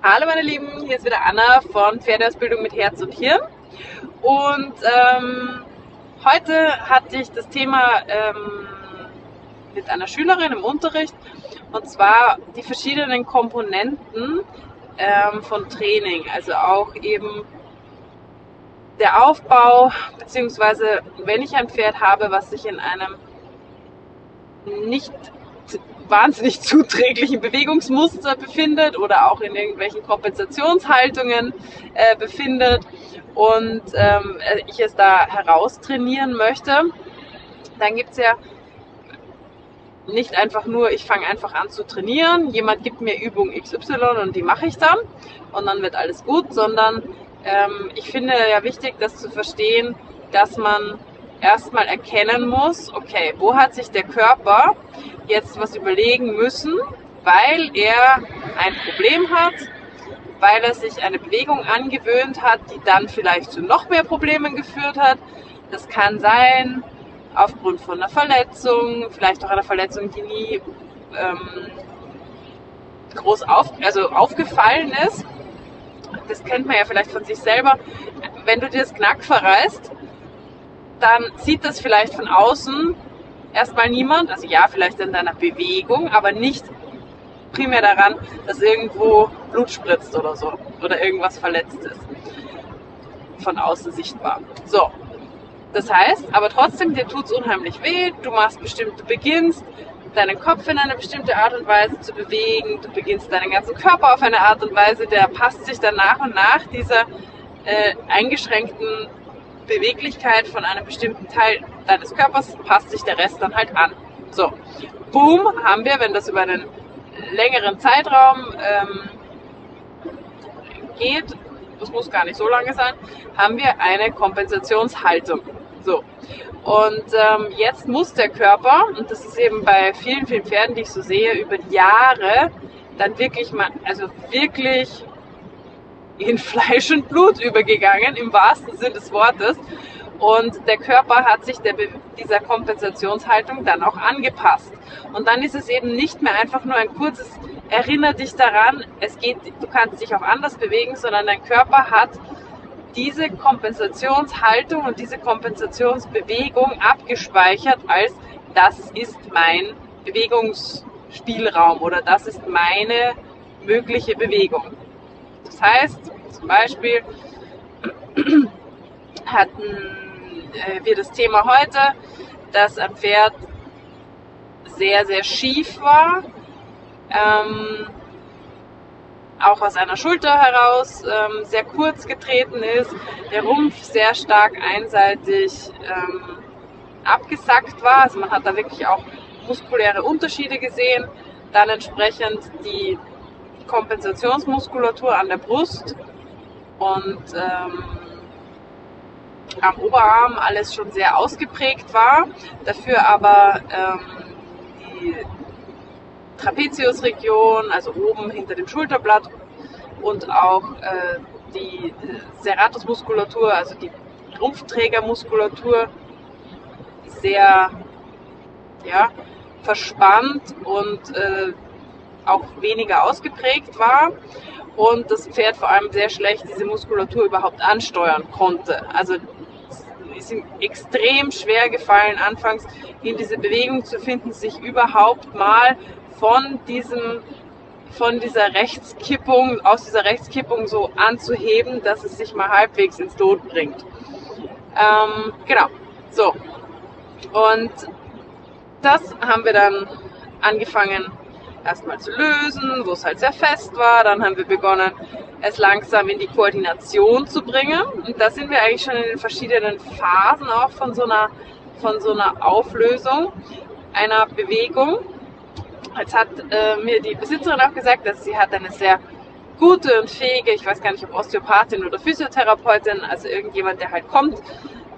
Hallo meine Lieben, hier ist wieder Anna von Pferdeausbildung mit Herz und Hirn. Und ähm, heute hatte ich das Thema ähm, mit einer Schülerin im Unterricht und zwar die verschiedenen Komponenten ähm, von Training, also auch eben der Aufbau, beziehungsweise wenn ich ein Pferd habe, was sich in einem nicht wahnsinnig zuträglichen Bewegungsmuster befindet oder auch in irgendwelchen Kompensationshaltungen äh, befindet. Und ähm, ich es da heraustrainieren möchte, dann gibt es ja nicht einfach nur, ich fange einfach an zu trainieren, jemand gibt mir Übung XY und die mache ich dann und dann wird alles gut, sondern ähm, ich finde ja wichtig, das zu verstehen, dass man erstmal erkennen muss, okay, wo hat sich der Körper jetzt was überlegen müssen, weil er ein Problem hat, weil er sich eine Bewegung angewöhnt hat, die dann vielleicht zu noch mehr Problemen geführt hat. Das kann sein aufgrund von einer Verletzung, vielleicht auch einer Verletzung, die nie ähm, groß auf, also aufgefallen ist. Das kennt man ja vielleicht von sich selber. Wenn du dir das Knack verreißt, dann sieht das vielleicht von außen erstmal niemand. Also ja, vielleicht in deiner Bewegung, aber nicht primär daran, dass irgendwo Blut spritzt oder so oder irgendwas verletzt ist. Von außen sichtbar. So. Das heißt, aber trotzdem, dir tut es unheimlich weh, du machst bestimmt, du beginnst deinen Kopf in eine bestimmte Art und Weise zu bewegen, du beginnst deinen ganzen Körper auf eine Art und Weise, der passt sich dann nach und nach dieser äh, eingeschränkten Beweglichkeit von einem bestimmten Teil deines Körpers passt sich der Rest dann halt an. So, boom, haben wir, wenn das über einen längeren Zeitraum ähm, geht, das muss gar nicht so lange sein, haben wir eine Kompensationshaltung. So. Und ähm, jetzt muss der Körper, und das ist eben bei vielen, vielen Pferden, die ich so sehe, über Jahre dann wirklich mal, also wirklich in Fleisch und Blut übergegangen, im wahrsten Sinne des Wortes. Und der Körper hat sich der, dieser Kompensationshaltung dann auch angepasst. Und dann ist es eben nicht mehr einfach nur ein kurzes Erinner dich daran, es geht, du kannst dich auch anders bewegen, sondern dein Körper hat diese Kompensationshaltung und diese Kompensationsbewegung abgespeichert als das ist mein Bewegungsspielraum oder das ist meine mögliche Bewegung. Das heißt, zum Beispiel hatten äh, wir das Thema heute, dass ein Pferd sehr, sehr schief war, ähm, auch aus einer Schulter heraus ähm, sehr kurz getreten ist, der Rumpf sehr stark einseitig ähm, abgesackt war. Also man hat da wirklich auch muskuläre Unterschiede gesehen. Dann entsprechend die Kompensationsmuskulatur an der Brust und ähm, am Oberarm alles schon sehr ausgeprägt war, dafür aber ähm, die Trapeziusregion, also oben hinter dem Schulterblatt und auch äh, die Serratusmuskulatur, also die Rumpfträgermuskulatur sehr ja, verspannt und äh, auch weniger ausgeprägt war und das Pferd vor allem sehr schlecht diese Muskulatur überhaupt ansteuern konnte. Also ist ihm extrem schwer gefallen, anfangs in diese Bewegung zu finden, sich überhaupt mal von diesem von dieser Rechtskippung, aus dieser Rechtskippung so anzuheben, dass es sich mal halbwegs ins Lot bringt. Ähm, genau, so. Und das haben wir dann angefangen erstmal zu lösen, wo es halt sehr fest war. Dann haben wir begonnen, es langsam in die Koordination zu bringen. Und da sind wir eigentlich schon in den verschiedenen Phasen auch von so einer, von so einer Auflösung einer Bewegung. Jetzt hat äh, mir die Besitzerin auch gesagt, dass sie hat eine sehr gute und fähige, ich weiß gar nicht, ob Osteopathin oder Physiotherapeutin, also irgendjemand, der halt kommt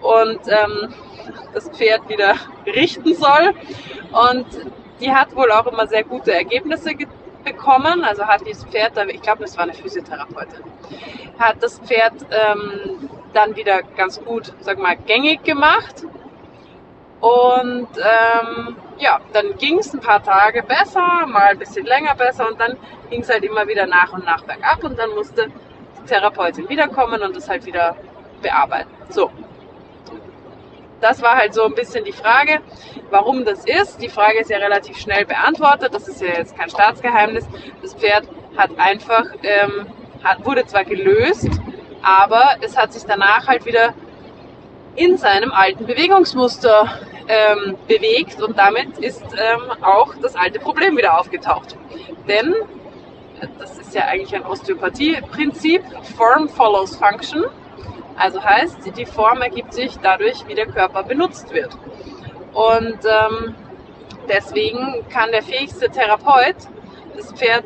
und ähm, das Pferd wieder richten soll. Und die hat wohl auch immer sehr gute Ergebnisse bekommen. Also hat dieses Pferd, ich glaube, das war eine Physiotherapeutin, hat das Pferd ähm, dann wieder ganz gut, sag mal, gängig gemacht. Und ähm, ja, dann ging es ein paar Tage besser, mal ein bisschen länger besser und dann ging es halt immer wieder nach und nach bergab und dann musste die Therapeutin wiederkommen und das halt wieder bearbeiten. So. Das war halt so ein bisschen die Frage, warum das ist. Die Frage ist ja relativ schnell beantwortet. Das ist ja jetzt kein Staatsgeheimnis. Das Pferd hat einfach, ähm, hat, wurde zwar gelöst, aber es hat sich danach halt wieder in seinem alten Bewegungsmuster ähm, bewegt und damit ist ähm, auch das alte Problem wieder aufgetaucht. Denn, das ist ja eigentlich ein Osteopathie-Prinzip, Form follows Function. Also heißt, die Form ergibt sich dadurch, wie der Körper benutzt wird. Und ähm, deswegen kann der fähigste Therapeut das Pferd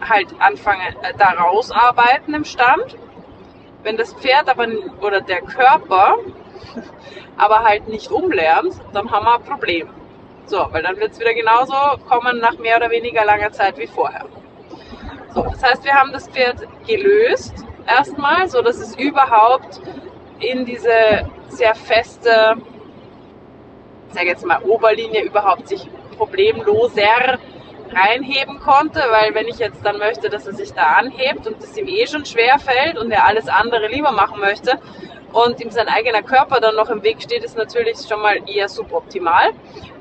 halt anfangen, äh, da rausarbeiten im Stand. Wenn das Pferd aber oder der Körper aber halt nicht umlernt, dann haben wir ein Problem. So, weil dann wird es wieder genauso kommen nach mehr oder weniger langer Zeit wie vorher. So, das heißt, wir haben das Pferd gelöst erstmal, so dass es überhaupt in diese sehr feste, sage jetzt mal Oberlinie überhaupt sich problemloser reinheben konnte, weil wenn ich jetzt dann möchte, dass er sich da anhebt und es ihm eh schon schwer fällt und er alles andere lieber machen möchte, und ihm sein eigener Körper dann noch im Weg steht, ist natürlich schon mal eher suboptimal.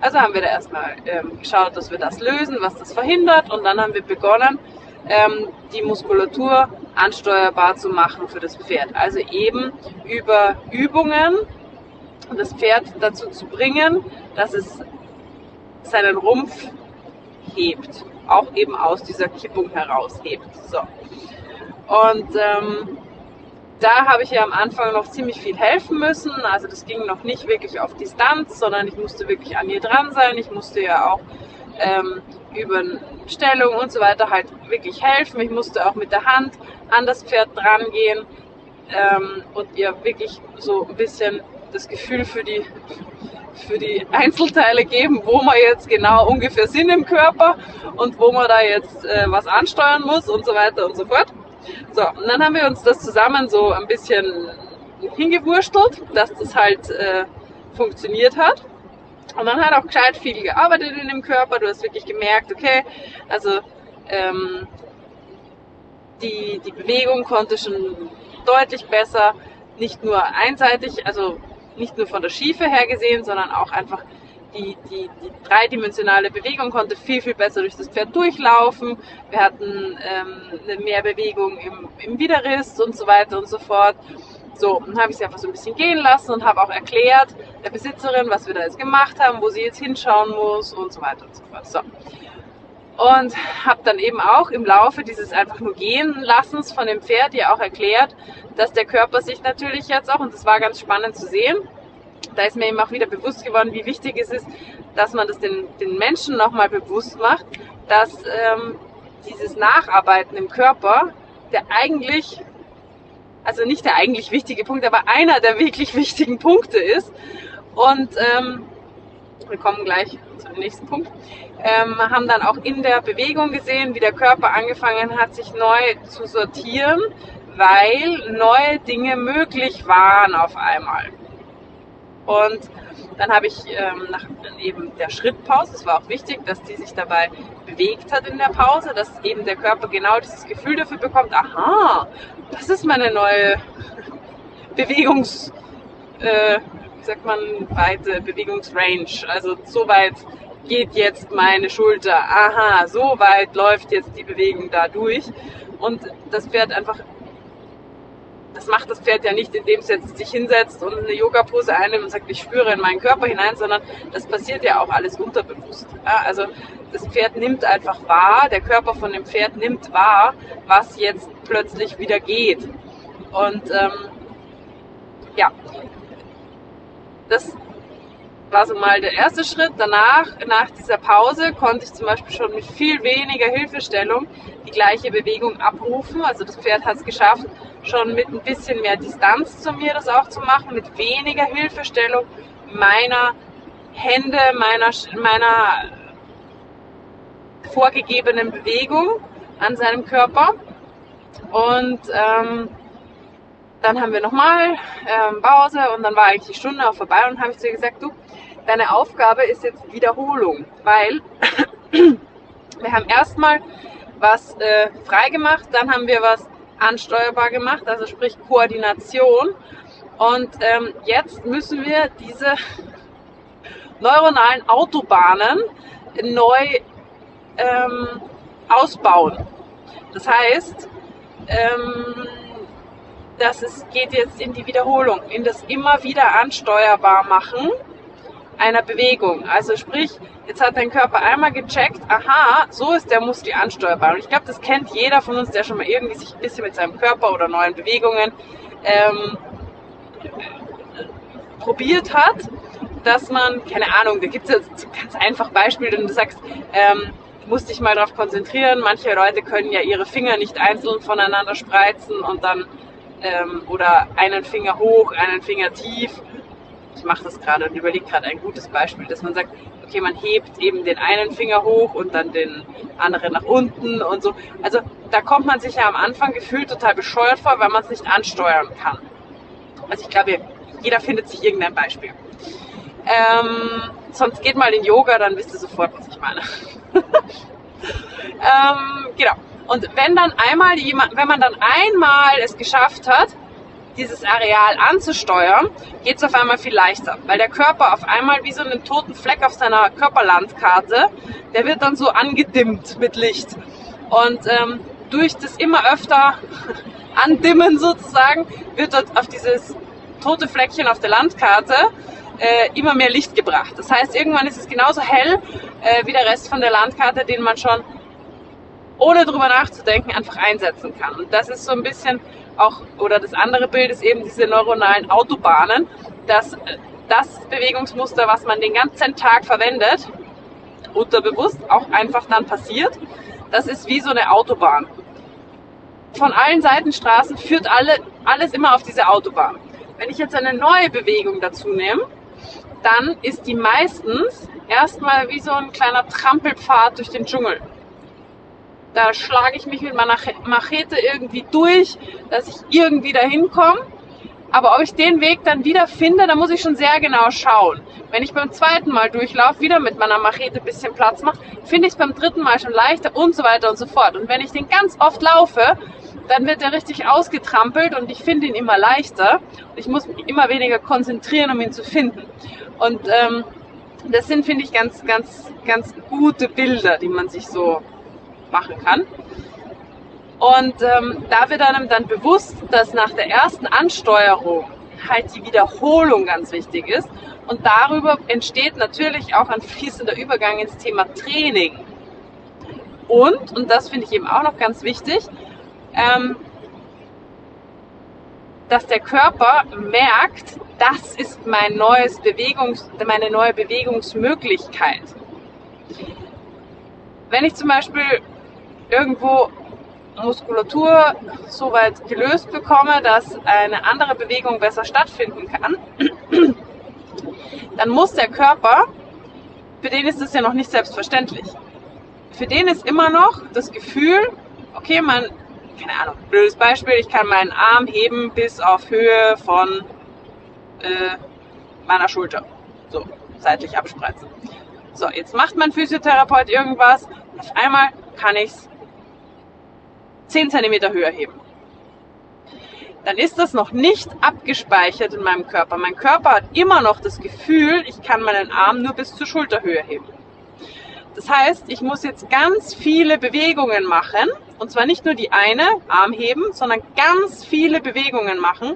Also haben wir da erstmal ähm, geschaut, dass wir das lösen, was das verhindert und dann haben wir begonnen, ähm, die Muskulatur ansteuerbar zu machen für das Pferd. Also eben über Übungen das Pferd dazu zu bringen, dass es seinen Rumpf hebt, auch eben aus dieser Kippung heraus hebt. So. Und ähm, da habe ich ja am Anfang noch ziemlich viel helfen müssen. Also das ging noch nicht wirklich auf Distanz, sondern ich musste wirklich an ihr dran sein. Ich musste ja auch ähm, über Stellung und so weiter halt wirklich helfen. Ich musste auch mit der Hand an das Pferd dran gehen ähm, und ihr wirklich so ein bisschen das Gefühl für die, für die Einzelteile geben, wo man jetzt genau ungefähr sind im Körper und wo man da jetzt äh, was ansteuern muss und so weiter und so fort. So, und dann haben wir uns das zusammen so ein bisschen hingewurstelt, dass das halt äh, funktioniert hat. Und dann hat auch gescheit viel gearbeitet in dem Körper. Du hast wirklich gemerkt, okay, also ähm, die, die Bewegung konnte schon deutlich besser, nicht nur einseitig, also nicht nur von der Schiefe her gesehen, sondern auch einfach die, die, die dreidimensionale Bewegung konnte viel, viel besser durch das Pferd durchlaufen. Wir hatten ähm, mehr Bewegung im, im Widerriss und so weiter und so fort. So, dann habe ich sie einfach so ein bisschen gehen lassen und habe auch erklärt der Besitzerin, was wir da jetzt gemacht haben, wo sie jetzt hinschauen muss und so weiter und so fort. So. Und habe dann eben auch im Laufe dieses einfach nur gehen lassens von dem Pferd ja auch erklärt, dass der Körper sich natürlich jetzt auch, und das war ganz spannend zu sehen, da ist mir eben auch wieder bewusst geworden, wie wichtig es ist, dass man das den, den Menschen nochmal bewusst macht, dass ähm, dieses Nacharbeiten im Körper, der eigentlich, also nicht der eigentlich wichtige Punkt, aber einer der wirklich wichtigen Punkte ist. Und ähm, wir kommen gleich zu dem nächsten Punkt. Ähm, haben dann auch in der Bewegung gesehen, wie der Körper angefangen hat, sich neu zu sortieren, weil neue Dinge möglich waren auf einmal. Und dann habe ich ähm, nach eben der Schrittpause, es war auch wichtig, dass die sich dabei bewegt hat in der Pause, dass eben der Körper genau dieses Gefühl dafür bekommt, aha, das ist meine neue Bewegungs, äh, sagt man, weite Bewegungsrange. Also so weit geht jetzt meine Schulter, aha, so weit läuft jetzt die Bewegung da durch. Und das Pferd einfach das macht das Pferd ja nicht, indem es jetzt sich hinsetzt und eine Yoga-Pose einnimmt und sagt, ich spüre in meinen Körper hinein, sondern das passiert ja auch alles unterbewusst. Ja, also das Pferd nimmt einfach wahr, der Körper von dem Pferd nimmt wahr, was jetzt plötzlich wieder geht. Und ähm, ja, das war so mal der erste Schritt. Danach, nach dieser Pause, konnte ich zum Beispiel schon mit viel weniger Hilfestellung die gleiche Bewegung abrufen. Also das Pferd hat es geschafft, schon mit ein bisschen mehr Distanz zu mir das auch zu machen, mit weniger Hilfestellung meiner Hände, meiner, meiner vorgegebenen Bewegung an seinem Körper. Und ähm, dann haben wir nochmal ähm, Pause und dann war eigentlich die Stunde auch vorbei und habe ich zu ihr gesagt, du, deine Aufgabe ist jetzt Wiederholung, weil wir haben erstmal was äh, frei gemacht, dann haben wir was ansteuerbar gemacht, also sprich Koordination. Und ähm, jetzt müssen wir diese neuronalen Autobahnen neu ähm, ausbauen. Das heißt, ähm, dass es geht jetzt in die Wiederholung, in das immer wieder ansteuerbar machen einer Bewegung. Also sprich, jetzt hat dein Körper einmal gecheckt, aha, so ist der Muskel ansteuerbar. Und ich glaube, das kennt jeder von uns, der schon mal irgendwie sich ein bisschen mit seinem Körper oder neuen Bewegungen ähm, probiert hat, dass man, keine Ahnung, da gibt es jetzt ganz einfach Beispiele, und du sagst, ähm, musst dich mal darauf konzentrieren. Manche Leute können ja ihre Finger nicht einzeln voneinander spreizen und dann ähm, oder einen Finger hoch, einen Finger tief ich mache das gerade und überlege gerade ein gutes Beispiel, dass man sagt, okay, man hebt eben den einen Finger hoch und dann den anderen nach unten und so. Also da kommt man sich ja am Anfang gefühlt total bescheuert vor, weil man es nicht ansteuern kann. Also ich glaube, jeder findet sich irgendein Beispiel. Ähm, sonst geht mal in Yoga, dann wisst ihr sofort, was ich meine. ähm, genau. Und wenn dann einmal jemand, wenn man dann einmal es geschafft hat, dieses Areal anzusteuern, geht es auf einmal viel leichter, weil der Körper auf einmal wie so einen toten Fleck auf seiner Körperlandkarte, der wird dann so angedimmt mit Licht. Und ähm, durch das immer öfter andimmen sozusagen, wird dort auf dieses tote Fleckchen auf der Landkarte äh, immer mehr Licht gebracht. Das heißt, irgendwann ist es genauso hell äh, wie der Rest von der Landkarte, den man schon ohne drüber nachzudenken einfach einsetzen kann. Und das ist so ein bisschen auch, oder das andere Bild ist eben diese neuronalen Autobahnen, dass das Bewegungsmuster, was man den ganzen Tag verwendet, unterbewusst auch einfach dann passiert, das ist wie so eine Autobahn. Von allen Seitenstraßen führt alle, alles immer auf diese Autobahn. Wenn ich jetzt eine neue Bewegung dazu nehme, dann ist die meistens erstmal wie so ein kleiner Trampelpfad durch den Dschungel. Da schlage ich mich mit meiner Machete irgendwie durch, dass ich irgendwie dahin komme. Aber ob ich den Weg dann wieder finde, da muss ich schon sehr genau schauen. Wenn ich beim zweiten Mal durchlaufe, wieder mit meiner Machete ein bisschen Platz mache, finde ich es beim dritten Mal schon leichter und so weiter und so fort. Und wenn ich den ganz oft laufe, dann wird er richtig ausgetrampelt und ich finde ihn immer leichter. Ich muss mich immer weniger konzentrieren, um ihn zu finden. Und ähm, das sind, finde ich, ganz, ganz, ganz gute Bilder, die man sich so machen kann. Und ähm, da wird einem dann bewusst, dass nach der ersten Ansteuerung halt die Wiederholung ganz wichtig ist. Und darüber entsteht natürlich auch ein fließender Übergang ins Thema Training. Und, und das finde ich eben auch noch ganz wichtig, ähm, dass der Körper merkt, das ist mein neues Bewegungs, meine neue Bewegungsmöglichkeit. Wenn ich zum Beispiel irgendwo Muskulatur so weit gelöst bekomme, dass eine andere Bewegung besser stattfinden kann, dann muss der Körper, für den ist es ja noch nicht selbstverständlich. Für den ist immer noch das Gefühl, okay, man, keine Ahnung, blödes Beispiel, ich kann meinen Arm heben bis auf Höhe von äh, meiner Schulter. So, seitlich abspreizen. So, jetzt macht mein Physiotherapeut irgendwas, auf einmal kann ich es 10 cm höher heben. Dann ist das noch nicht abgespeichert in meinem Körper. Mein Körper hat immer noch das Gefühl, ich kann meinen Arm nur bis zur Schulterhöhe heben. Das heißt, ich muss jetzt ganz viele Bewegungen machen, und zwar nicht nur die eine, Arm heben, sondern ganz viele Bewegungen machen,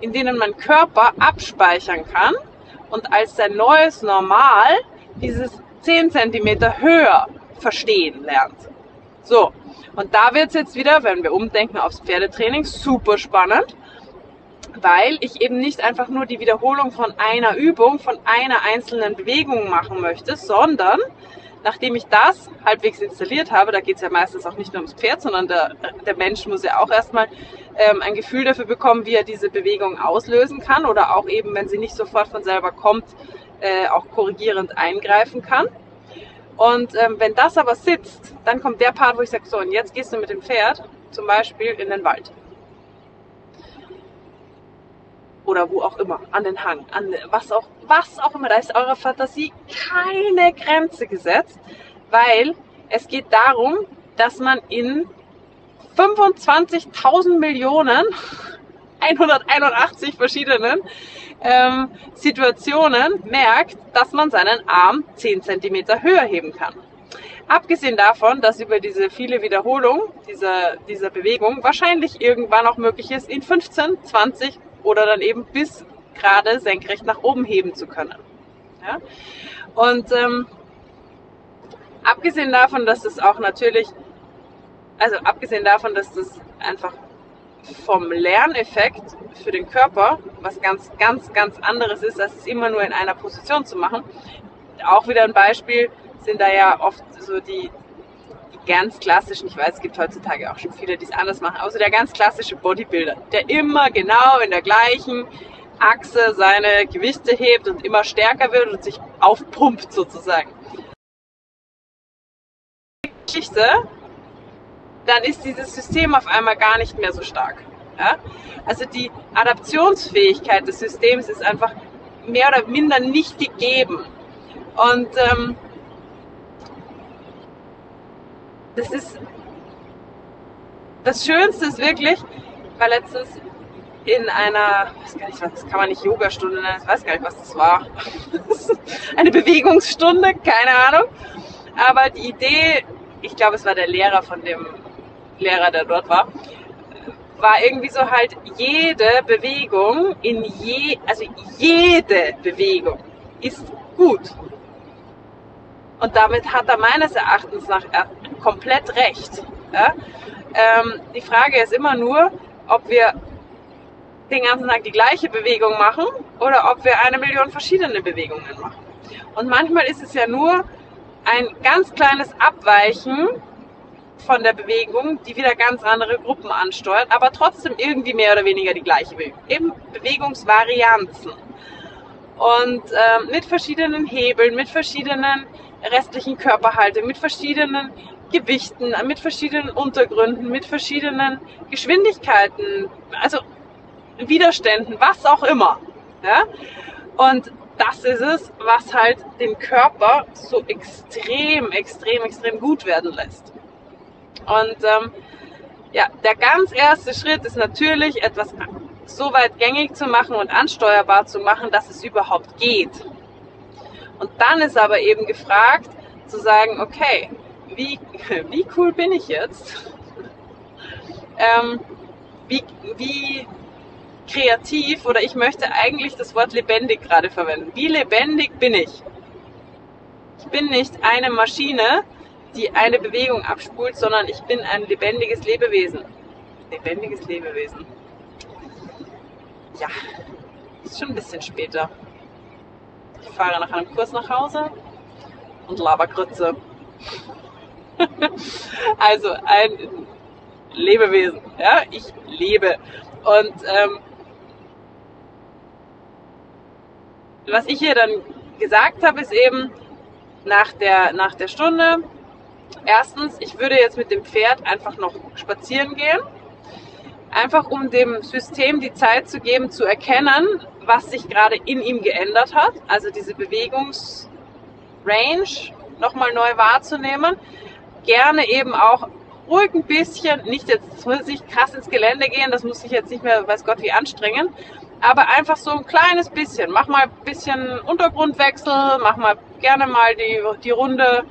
in denen mein Körper abspeichern kann und als sein neues Normal dieses 10 cm höher verstehen lernt. So, und da wird es jetzt wieder, wenn wir umdenken aufs Pferdetraining, super spannend, weil ich eben nicht einfach nur die Wiederholung von einer Übung, von einer einzelnen Bewegung machen möchte, sondern nachdem ich das halbwegs installiert habe, da geht es ja meistens auch nicht nur ums Pferd, sondern der, der Mensch muss ja auch erstmal ähm, ein Gefühl dafür bekommen, wie er diese Bewegung auslösen kann oder auch eben, wenn sie nicht sofort von selber kommt, äh, auch korrigierend eingreifen kann. Und ähm, wenn das aber sitzt, dann kommt der Part, wo ich sage, so, und jetzt gehst du mit dem Pferd zum Beispiel in den Wald. oder wo auch immer, an den Hang, an was auch, was auch immer, da ist eure Fantasie keine Grenze gesetzt, weil es geht darum, dass man in 25.000 Millionen 181 verschiedenen ähm, Situationen merkt, dass man seinen Arm 10 cm höher heben kann. Abgesehen davon, dass über diese viele Wiederholung dieser, dieser Bewegung wahrscheinlich irgendwann auch möglich ist, in 15, 20 oder dann eben bis gerade senkrecht nach oben heben zu können. Ja? Und ähm, abgesehen davon, dass das auch natürlich, also abgesehen davon, dass das einfach vom Lerneffekt für den Körper was ganz, ganz, ganz anderes ist, als es immer nur in einer Position zu machen. Auch wieder ein Beispiel sind da ja oft so die, die ganz klassischen, ich weiß, es gibt heutzutage auch schon viele, die es anders machen, außer der ganz klassische Bodybuilder, der immer genau in der gleichen Achse seine Gewichte hebt und immer stärker wird und sich aufpumpt sozusagen. Geschichte dann ist dieses System auf einmal gar nicht mehr so stark. Ja? Also die Adaptionsfähigkeit des Systems ist einfach mehr oder minder nicht gegeben. Und ähm, das ist das Schönste ist wirklich, weil letztens in einer, weiß gar nicht, das kann man nicht Yogastunde nennen, ich weiß gar nicht, was das war. Eine Bewegungsstunde, keine Ahnung. Aber die Idee, ich glaube, es war der Lehrer von dem Lehrer, der dort war, war irgendwie so halt jede Bewegung in je, also jede Bewegung ist gut. Und damit hat er meines Erachtens nach komplett recht. Ja? Ähm, die Frage ist immer nur, ob wir den ganzen Tag die gleiche Bewegung machen oder ob wir eine Million verschiedene Bewegungen machen. Und manchmal ist es ja nur ein ganz kleines Abweichen von der Bewegung, die wieder ganz andere Gruppen ansteuert, aber trotzdem irgendwie mehr oder weniger die gleiche Bewegung. Eben Bewegungsvarianzen. Und äh, mit verschiedenen Hebeln, mit verschiedenen restlichen Körperhaltungen, mit verschiedenen Gewichten, mit verschiedenen Untergründen, mit verschiedenen Geschwindigkeiten, also Widerständen, was auch immer. Ja? Und das ist es, was halt den Körper so extrem, extrem, extrem gut werden lässt. Und ähm, ja, der ganz erste Schritt ist natürlich, etwas so weit gängig zu machen und ansteuerbar zu machen, dass es überhaupt geht. Und dann ist aber eben gefragt, zu sagen, okay, wie, wie cool bin ich jetzt? ähm, wie, wie kreativ oder ich möchte eigentlich das Wort lebendig gerade verwenden. Wie lebendig bin ich? Ich bin nicht eine Maschine, die eine Bewegung abspult, sondern ich bin ein lebendiges Lebewesen. Lebendiges Lebewesen. Ja, ist schon ein bisschen später. Ich fahre nach einem Kurs nach Hause und Labergrütze. also ein Lebewesen. Ja, ich lebe. Und ähm, was ich hier dann gesagt habe, ist eben nach der, nach der Stunde, erstens, ich würde jetzt mit dem Pferd einfach noch spazieren gehen. Einfach um dem System die Zeit zu geben, zu erkennen, was sich gerade in ihm geändert hat. Also diese Bewegungsrange nochmal neu wahrzunehmen. Gerne eben auch ruhig ein bisschen, nicht jetzt muss ich krass ins Gelände gehen, das muss ich jetzt nicht mehr, weiß Gott, wie anstrengen, aber einfach so ein kleines bisschen. Mach mal ein bisschen Untergrundwechsel, mach mal gerne mal die, die Runde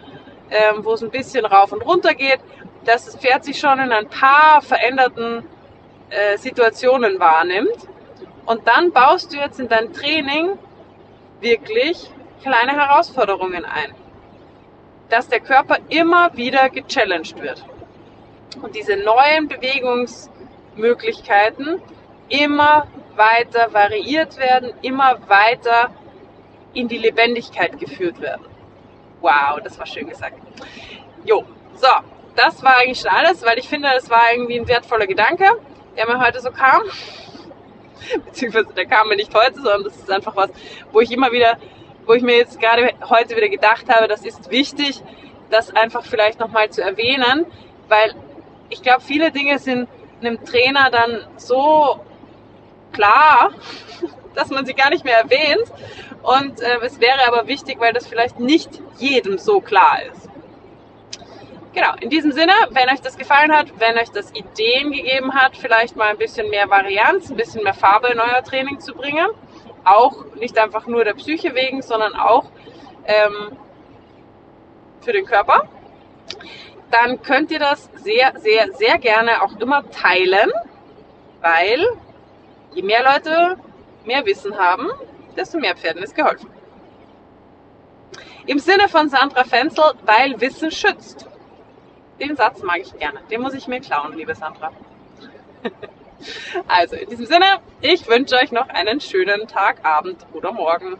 ähm, wo es ein bisschen rauf und runter geht, dass das Pferd sich schon in ein paar veränderten äh, Situationen wahrnimmt. Und dann baust du jetzt in dein Training wirklich kleine Herausforderungen ein. Dass der Körper immer wieder gechallenged wird. Und diese neuen Bewegungsmöglichkeiten immer weiter variiert werden, immer weiter in die Lebendigkeit geführt werden. Wow, das war schön gesagt. Jo, so, das war eigentlich schon alles, weil ich finde, das war irgendwie ein wertvoller Gedanke, der mir heute so kam. Beziehungsweise der kam mir nicht heute, sondern das ist einfach was, wo ich immer wieder, wo ich mir jetzt gerade heute wieder gedacht habe, das ist wichtig, das einfach vielleicht nochmal zu erwähnen, weil ich glaube, viele Dinge sind einem Trainer dann so klar, dass man sie gar nicht mehr erwähnt. Und äh, es wäre aber wichtig, weil das vielleicht nicht jedem so klar ist. Genau, in diesem Sinne, wenn euch das gefallen hat, wenn euch das Ideen gegeben hat, vielleicht mal ein bisschen mehr Varianz, ein bisschen mehr Farbe in euer Training zu bringen, auch nicht einfach nur der Psyche wegen, sondern auch ähm, für den Körper, dann könnt ihr das sehr, sehr, sehr gerne auch immer teilen, weil je mehr Leute mehr Wissen haben, desto mehr Pferden ist geholfen. Im Sinne von Sandra Fenzel, weil Wissen schützt. Den Satz mag ich gerne. Den muss ich mir klauen, liebe Sandra. also in diesem Sinne, ich wünsche euch noch einen schönen Tag, Abend oder Morgen.